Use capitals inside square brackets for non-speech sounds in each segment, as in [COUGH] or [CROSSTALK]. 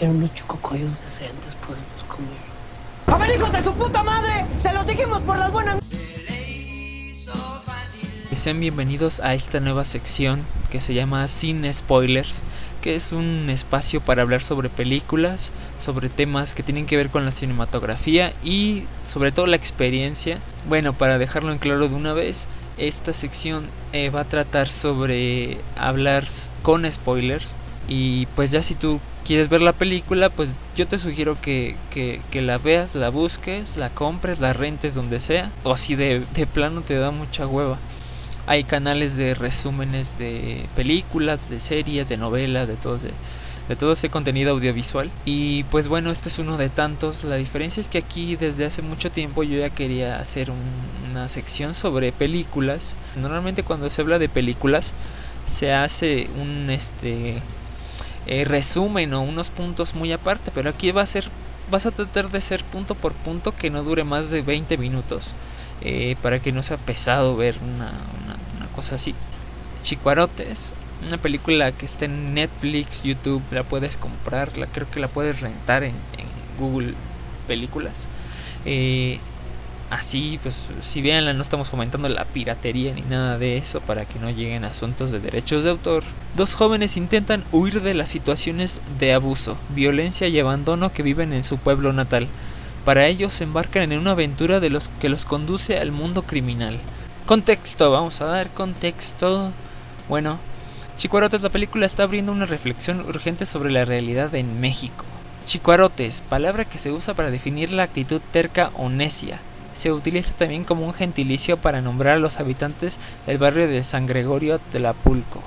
siquiera unos chococoyos decentes podemos comer. ¡A ver, hijos de su puta madre! ¡Se los dijimos por las buenas! Sean bienvenidos a esta nueva sección que se llama Sin Spoilers, que es un espacio para hablar sobre películas, sobre temas que tienen que ver con la cinematografía y sobre todo la experiencia. Bueno, para dejarlo en claro de una vez, esta sección eh, va a tratar sobre hablar con spoilers. Y pues ya si tú quieres ver la película, pues yo te sugiero que, que, que la veas, la busques, la compres, la rentes donde sea. O si de, de plano te da mucha hueva. Hay canales de resúmenes de películas, de series, de novelas, de todo, de, de todo ese contenido audiovisual. Y pues bueno, este es uno de tantos. La diferencia es que aquí desde hace mucho tiempo yo ya quería hacer un, una sección sobre películas. Normalmente cuando se habla de películas se hace un este eh, resumen o unos puntos muy aparte, pero aquí va a ser vas a tratar de ser punto por punto que no dure más de 20 minutos. Eh, para que no sea pesado ver una, una, cosa así. Chicuarotes, una película que está en Netflix, YouTube, la puedes comprar, la, creo que la puedes rentar en, en Google Películas. Eh, así, pues si veanla, no estamos fomentando la piratería ni nada de eso para que no lleguen asuntos de derechos de autor. Dos jóvenes intentan huir de las situaciones de abuso, violencia y abandono que viven en su pueblo natal. Para ello se embarcan en una aventura de los que los conduce al mundo criminal. Contexto, vamos a dar contexto. Bueno, Chicuarotes, la película está abriendo una reflexión urgente sobre la realidad en México. Chicuarotes, palabra que se usa para definir la actitud terca o necia. Se utiliza también como un gentilicio para nombrar a los habitantes del barrio de San Gregorio Tlapulco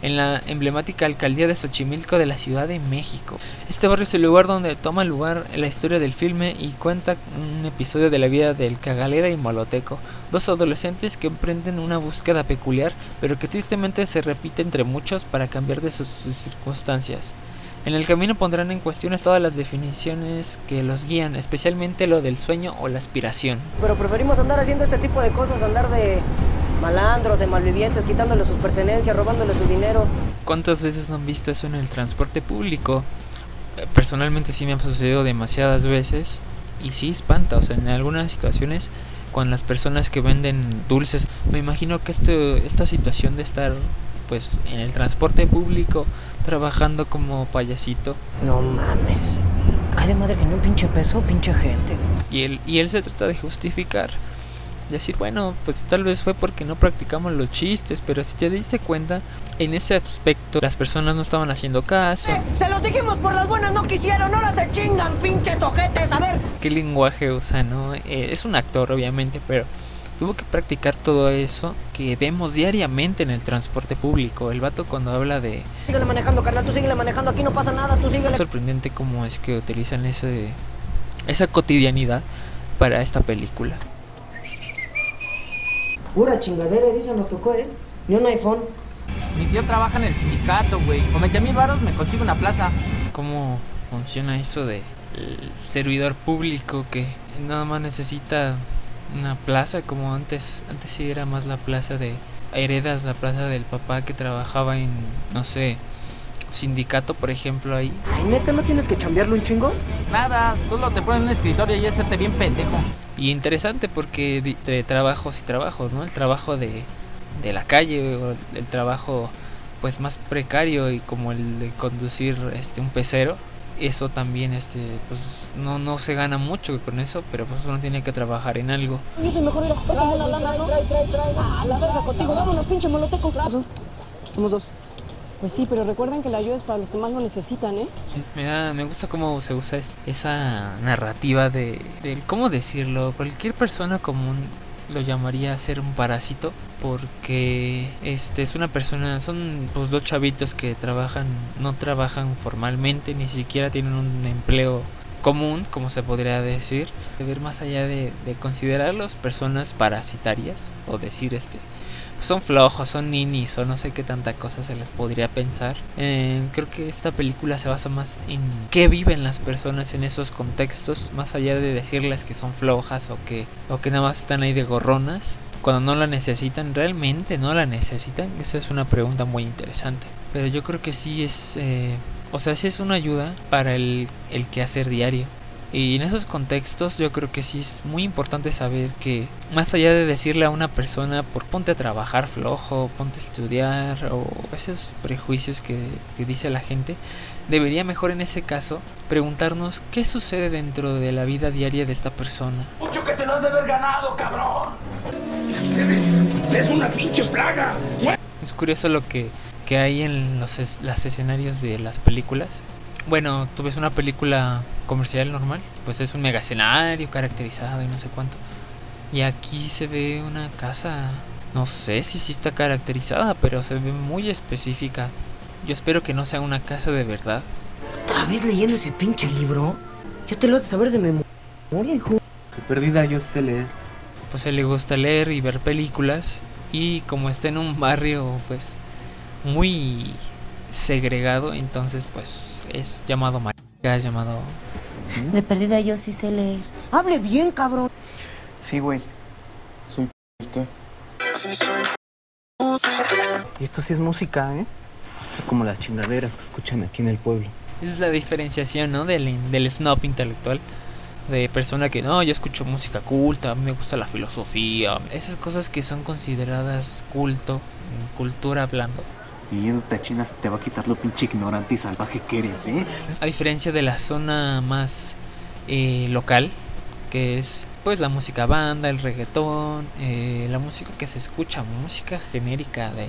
en la emblemática alcaldía de Xochimilco de la Ciudad de México. Este barrio es el lugar donde toma lugar la historia del filme y cuenta un episodio de la vida del Cagalera y Moloteco, dos adolescentes que emprenden una búsqueda peculiar, pero que tristemente se repite entre muchos para cambiar de sus circunstancias. En el camino pondrán en cuestiones todas las definiciones que los guían, especialmente lo del sueño o la aspiración. Pero preferimos andar haciendo este tipo de cosas, andar de malandros, de malvivientes, quitándole sus pertenencias, robándole su dinero. ¿Cuántas veces han visto eso en el transporte público? Personalmente sí me ha sucedido demasiadas veces y sí espanta, o sea, en algunas situaciones con las personas que venden dulces, me imagino que esto, esta situación de estar pues en el transporte público trabajando como payasito. No mames. Ay de madre que no un pinche peso, pinche gente. Y él, y él se trata de justificar decir, bueno, pues tal vez fue porque no practicamos los chistes, pero si te diste cuenta, en ese aspecto las personas no estaban haciendo caso. ¡Eh! Se los dijimos por las buenas, no quisieron, no las se chingan, pinches ojetes, a ver. ¿Qué lenguaje usa, no? Eh, es un actor, obviamente, pero tuvo que practicar todo eso que vemos diariamente en el transporte público. El vato cuando habla de... Síguele manejando, carnal, tú síguele manejando, aquí no pasa nada, tú síguele. Es sorprendente cómo es que utilizan ese, esa cotidianidad para esta película. Pura chingadera, Elisa, nos tocó, ¿eh? Ni un iPhone. Mi tío trabaja en el sindicato, güey. Con 20 mil baros me consigo una plaza. ¿Cómo funciona eso de el servidor público que nada más necesita una plaza como antes? Antes sí era más la plaza de heredas, la plaza del papá que trabajaba en, no sé, sindicato, por ejemplo, ahí. Ay, neta, ¿no tienes que chambearlo un chingo? Nada, solo te ponen un escritorio y hacerte bien pendejo. Y interesante porque entre trabajos y trabajos, ¿no? El trabajo de, de la calle o el trabajo pues más precario y como el de conducir este un pecero, eso también este pues no no se gana mucho con eso, pero pues uno tiene que trabajar en algo. Mejor ir a la lana, ¿no? Trae, trae, trae. Ah, la verga contigo, vámonos, pinche moloteco. Somos dos. Pues sí, pero recuerden que la ayuda es para los que más lo necesitan, ¿eh? Sí, me da, me gusta cómo se usa es, esa narrativa de, de, cómo decirlo, cualquier persona común lo llamaría ser un parásito porque este es una persona son pues dos chavitos que trabajan no trabajan formalmente ni siquiera tienen un empleo común como se podría decir. De ver más allá de, de considerarlos personas parasitarias o decir este son flojos, son ninis o no sé qué tanta cosa se les podría pensar. Eh, creo que esta película se basa más en qué viven las personas en esos contextos, más allá de decirles que son flojas o que, o que nada más están ahí de gorronas. Cuando no la necesitan, realmente no la necesitan. Esa es una pregunta muy interesante. Pero yo creo que sí es... Eh, O sea, sí es una ayuda para el, el quehacer diario. Y en esos contextos yo creo que sí es muy importante saber que más allá de decirle a una persona por ponte a trabajar flojo, ponte a estudiar o esos prejuicios que, que dice la gente, debería mejor en ese caso preguntarnos qué sucede dentro de la vida diaria de esta persona. Mucho que te lo has de haber ganado, cabrón. Eres, eres una pinche plaga. Es curioso lo que, que hay en los es- las escenarios de las películas. Bueno, tú ves una película comercial normal, pues es un mega escenario caracterizado y no sé cuánto. Y aquí se ve una casa, no sé si sí está caracterizada, pero se ve muy específica. Yo espero que no sea una casa de verdad. ¿Otra vez leyendo ese pinche libro? Ya te lo has de saber de memoria, hijo. Soy perdida, yo sé leer. Pues a él le gusta leer y ver películas. Y como está en un barrio, pues muy segregado, entonces pues es llamado marica, es llamado De perdida yo sí sé leer. Hable bien, cabrón. Sí, güey. Soy ¿y qué? Y esto sí es música, ¿eh? Como las chingaderas que escuchan aquí en el pueblo. Esa es la diferenciación, ¿no? Del, del snob intelectual. De persona que no, yo escucho música culta, a mí me gusta la filosofía. Esas cosas que son consideradas culto, en cultura hablando. Y yéndote a China te va a quitar lo pinche ignorante y salvaje que eres, ¿eh? A diferencia de la zona más eh, local, que es pues la música banda, el reggaetón, eh, la música que se escucha, música genérica de...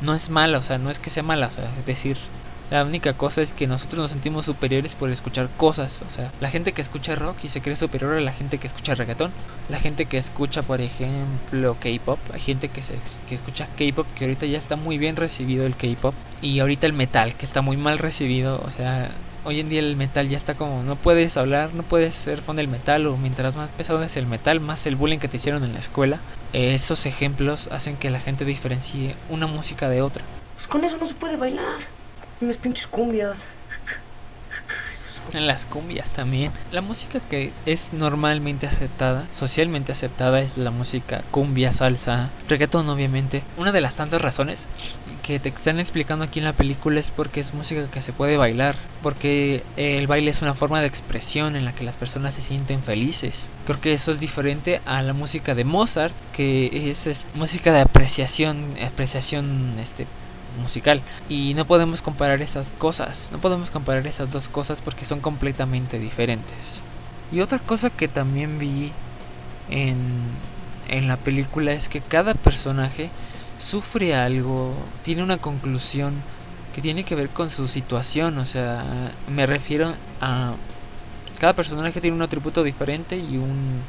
No es mala, o sea, no es que sea mala, o sea, es decir, la única cosa es que nosotros nos sentimos superiores por escuchar cosas, o sea, la gente que escucha rock y se cree superior a la gente que escucha reggaetón, la gente que escucha, por ejemplo, K-pop, hay gente que, se, que escucha K-pop que ahorita ya está muy bien recibido el K-pop y ahorita el metal que está muy mal recibido, o sea, hoy en día el metal ya está como no puedes hablar, no puedes ser fan del metal o mientras más pesado es el metal, más el bullying que te hicieron en la escuela. Esos ejemplos hacen que la gente diferencie una música de otra. Pues con eso no se puede bailar. Unas pinches cumbias. En las cumbias también. La música que es normalmente aceptada, socialmente aceptada, es la música cumbia, salsa, reggaetón obviamente. Una de las tantas razones que te están explicando aquí en la película es porque es música que se puede bailar, porque el baile es una forma de expresión en la que las personas se sienten felices. Creo que eso es diferente a la música de Mozart, que es, es música de apreciación, apreciación este musical y no podemos comparar esas cosas, no podemos comparar esas dos cosas porque son completamente diferentes. Y otra cosa que también vi en, en la película es que cada personaje sufre algo, tiene una conclusión que tiene que ver con su situación, o sea, me refiero a cada personaje tiene un atributo diferente y un,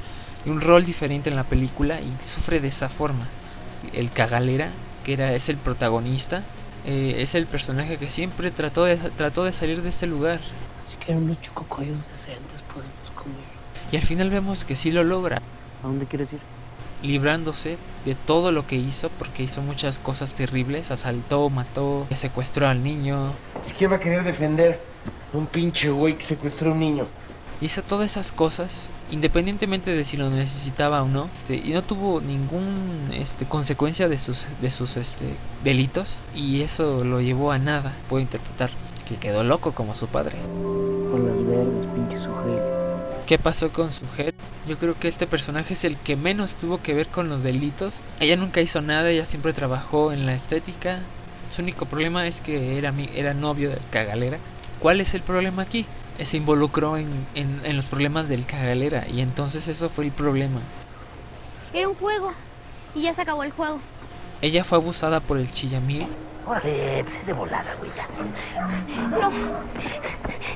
y un rol diferente en la película y sufre de esa forma. El cagalera, que era, es el protagonista, eh, es el personaje que siempre trató de, trató de salir de este lugar. Si quieren unos chococoyos decentes, podemos comer. Y al final vemos que sí lo logra, ¿A dónde quieres ir? librándose de todo lo que hizo, porque hizo muchas cosas terribles, asaltó, mató, secuestró al niño, ¿Es quién va a querer defender a un pinche güey que secuestró a un niño? hizo todas esas cosas independientemente de si lo necesitaba o no este, y no tuvo ningún este consecuencia de sus de sus este delitos y eso lo llevó a nada puedo interpretar que quedó loco como su padre Con las verdes, pinche sujeto. ¿Qué pasó con su head? Yo creo que este personaje es el que menos tuvo que ver con los delitos. Ella nunca hizo nada, ella siempre trabajó en la estética. Su único problema es que era, mi- era novio del cagalera. ¿Cuál es el problema aquí? Eh, Se involucró en, en- en los problemas del cagalera y entonces eso fue el problema. Era un juego. Y ya se acabó el juego. Ella fue abusada por el chillamil Órale, pues es de volada, güey. ya.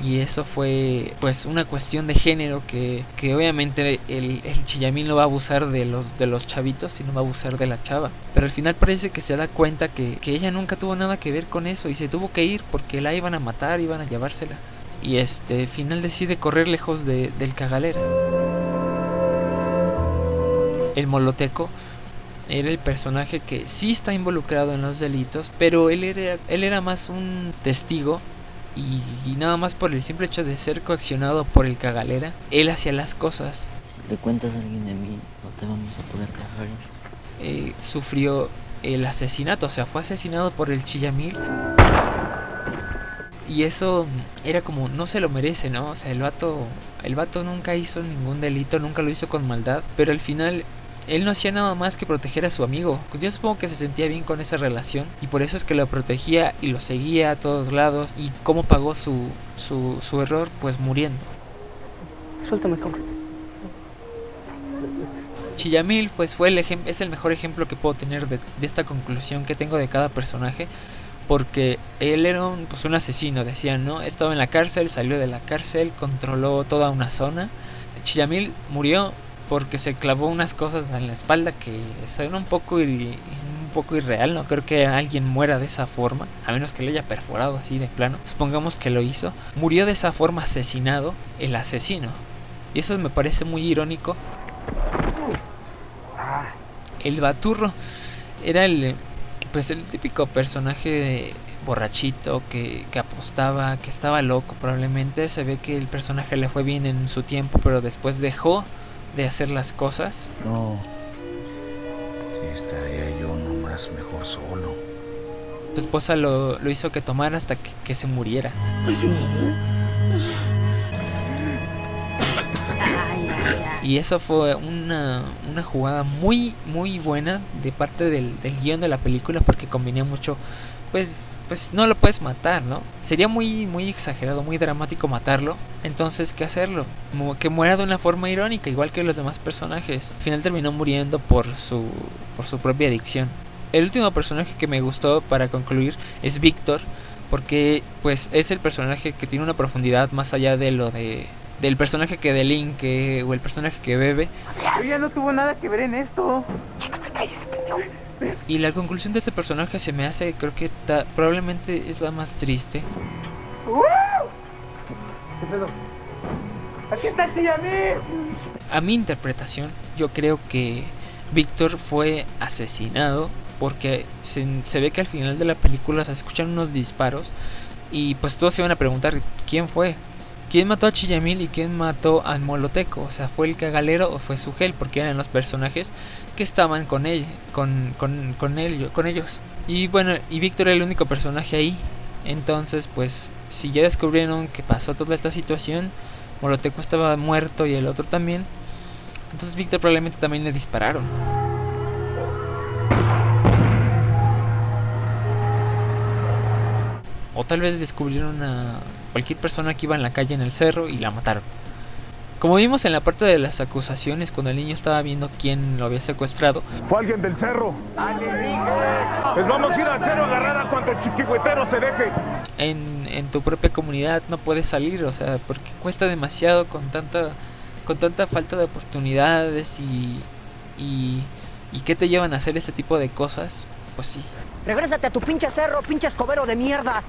y eso fue pues una cuestión de género que, que obviamente el, el chillamil no va a abusar de los, de los chavitos, sino va a abusar de la chava. Pero al final parece que se da cuenta que, que ella nunca tuvo nada que ver con eso y se tuvo que ir porque la iban a matar, iban a llevársela. Y este al final decide correr lejos de- del cagalera. El moloteco era el personaje que sí está involucrado en los delitos, pero él era, él era más un testigo y, y nada más por el simple hecho de ser coaccionado por el cagalera, él hacía las cosas. Si te cuentas a alguien de mí, no te vamos a poder cagar. Eh, sufrió el asesinato, o sea, fue asesinado por el Chillamil. Y eso era como, no se lo merece, ¿no? O sea, el vato, el vato nunca hizo ningún delito, nunca lo hizo con maldad, pero al final él no hacía nada más que proteger a su amigo. Yo supongo que se sentía bien con esa relación y por eso es que lo protegía y lo seguía a todos lados. ¿Y cómo pagó su, su, su error? Pues muriendo. Suéltame, cabrón. Chillamil pues fue el es el mejor ejemplo que puedo tener de, de esta conclusión que tengo de cada personaje porque él era un, pues, un asesino, decían, ¿no? Estaba en la cárcel, salió de la cárcel, controló toda una zona. Chillamil murió porque se clavó unas cosas en la espalda que son un poco ir- un poco irreal, no creo que alguien muera de esa forma, a menos que le haya perforado así de plano. Supongamos que lo hizo. Murió de esa forma asesinado el asesino. Y eso me parece muy irónico el Baturro era el pues el típico personaje borrachito que, que apostaba, que estaba loco probablemente. Se ve que el personaje le fue bien en su tiempo, pero después dejó de hacer las cosas. No. Sí, estaría yo nomás mejor solo. Su esposa lo, lo hizo que tomara hasta que, que se muriera. Y eso fue una, una jugada muy, muy buena de parte del, del guion de la película porque combinía mucho, pues, pues no lo puedes matar, ¿no? Sería muy, muy exagerado, muy dramático matarlo. Entonces, ¿qué hacerlo? Que muera de una forma irónica, igual que los demás personajes. Al final terminó muriendo por su, por su propia adicción. El último personaje que me gustó para concluir es Víctor, porque pues es el personaje que tiene una profundidad más allá de lo de del personaje que delinque o el personaje que bebe. Ella no tuvo nada que ver en esto. Y la conclusión de este personaje se me hace, creo que ta- probablemente es la más triste. ¿Qué pedo? Aquí está Chillamil. A mi interpretación, yo creo que Víctor fue asesinado porque se, se ve que al final de la película se escuchan unos disparos y pues todos se van a preguntar quién fue. ¿Quién mató a Chillamil y quién mató al Moloteco? O sea, ¿fue el cagalero o fue Sugel? Porque eran los personajes que estaban con él, con, con, con, él, con ellos. Y bueno, y Víctor era el único personaje ahí. Entonces, pues, si ya descubrieron que pasó toda esta situación, Moloteco estaba muerto y el otro también. Entonces Víctor probablemente también le dispararon. O tal vez descubrieron a cualquier persona que iba en la calle en el cerro y la mataron. Como vimos en la parte de las acusaciones cuando el niño estaba viendo quién lo había secuestrado, Fue alguien del cerro. Les vamos a ir al cerro a agarrar a cuanto chiquihuetero se deje. en, en tu propia comunidad no puedes salir, o sea, porque cuesta demasiado con tanta con tanta falta de oportunidades y y y qué te llevan a hacer este tipo de cosas, pues sí. Regrésate a tu pinche cerro, pinche escobero de mierda.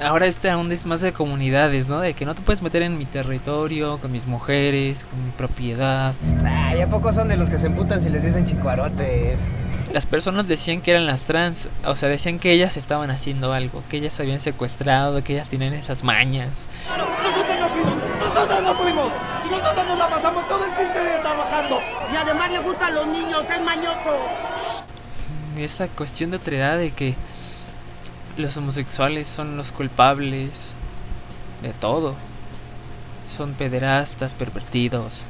Ahora este aún es más de comunidades, ¿no? De que no te puedes meter en mi territorio, con mis mujeres, con mi propiedad. Ay, ¿a poco son de los que se emputan si les dicen chicuarotes? Las personas decían que eran las trans, o sea, decían que ellas estaban haciendo algo, que ellas habían secuestrado, que ellas tenían esas mañas. Nosotros no fuimos, nosotros no fuimos. Si nosotros nos la pasamos todo el pinche día trabajando. Y además le gustan los niños, es mañoso. Esta cuestión de otredad de que los homosexuales son los culpables de todo. Son pederastas, pervertidos.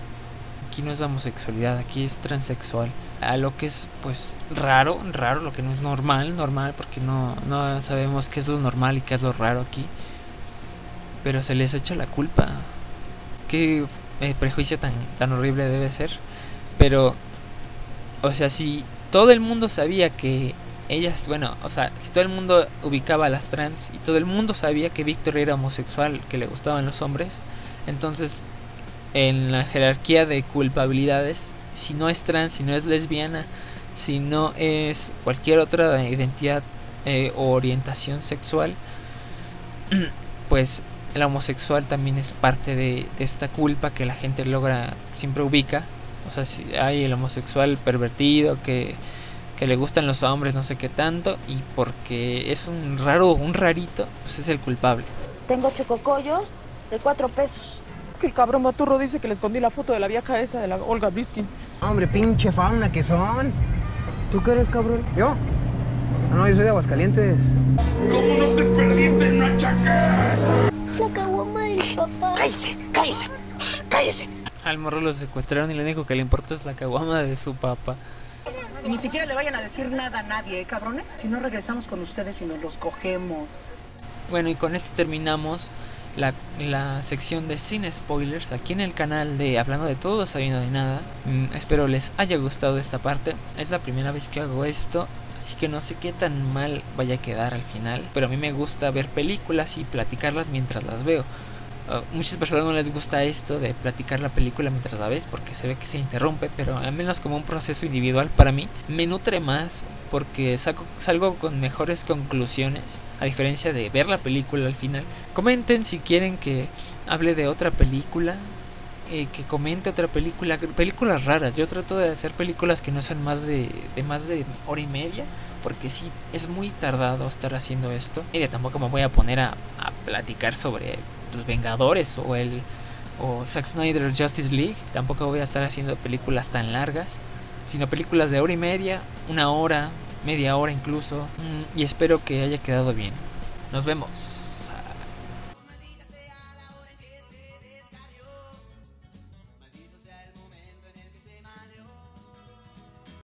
Aquí no es homosexualidad, aquí es transexual. A lo que es pues raro, raro, lo que no es normal, normal, porque no, no sabemos qué es lo normal y qué es lo raro aquí. Pero se les echa la culpa. Qué eh, prejuicio tan, tan horrible debe ser. Pero, o sea, si todo el mundo sabía que ellas, bueno, o sea, si todo el mundo ubicaba a las trans y todo el mundo sabía que Víctor era homosexual, que le gustaban los hombres, entonces en la jerarquía de culpabilidades, si no es trans, si no es lesbiana, si no es cualquier otra identidad eh, o orientación sexual, [CLEARS THROAT] pues el homosexual también es parte de, de esta culpa que la gente logra, siempre ubica. O sea, si hay el homosexual pervertido que, que le gustan los hombres, no sé qué tanto, y porque es un raro, un rarito, pues es el culpable. Tengo chococollos de cuatro pesos. Que el cabrón Baturro dice que le escondí la foto de la vieja esa de la Olga Briskin. Hombre, pinche fauna que son. ¿Tú qué eres, cabrón? ¿Yo? No, yo soy de Aguascalientes. ¿Cómo no te perdiste en una chaca? cállese, cállese, cállese. Al morro lo secuestraron y lo único que le importa es la caguama de su papá. Y ni siquiera le vayan a decir nada a nadie, ¿eh, cabrones? Si no regresamos con ustedes y nos los cogemos. Bueno, y con esto terminamos la, la sección de sin spoilers aquí en el canal de Hablando de todo, sabiendo de nada. Mm, espero les haya gustado esta parte. Es la primera vez que hago esto. Así que no sé qué tan mal vaya a quedar al final. Pero a mí me gusta ver películas y platicarlas mientras las veo. Uh, muchas personas no les gusta esto de platicar la película mientras la ves porque se ve que se interrumpe, pero al menos como un proceso individual para mí me nutre más porque saco, salgo con mejores conclusiones a diferencia de ver la película al final. Comenten si quieren que hable de otra película, eh, que comente otra película, películas raras. Yo trato de hacer películas que no sean más de, de más de hora y media porque sí, es muy tardado estar haciendo esto. Y tampoco me voy a poner a, a platicar sobre los Vengadores o el o Zack Snyder Justice League. Tampoco voy a estar haciendo películas tan largas, sino películas de hora y media, una hora, media hora incluso. Y espero que haya quedado bien. Nos vemos.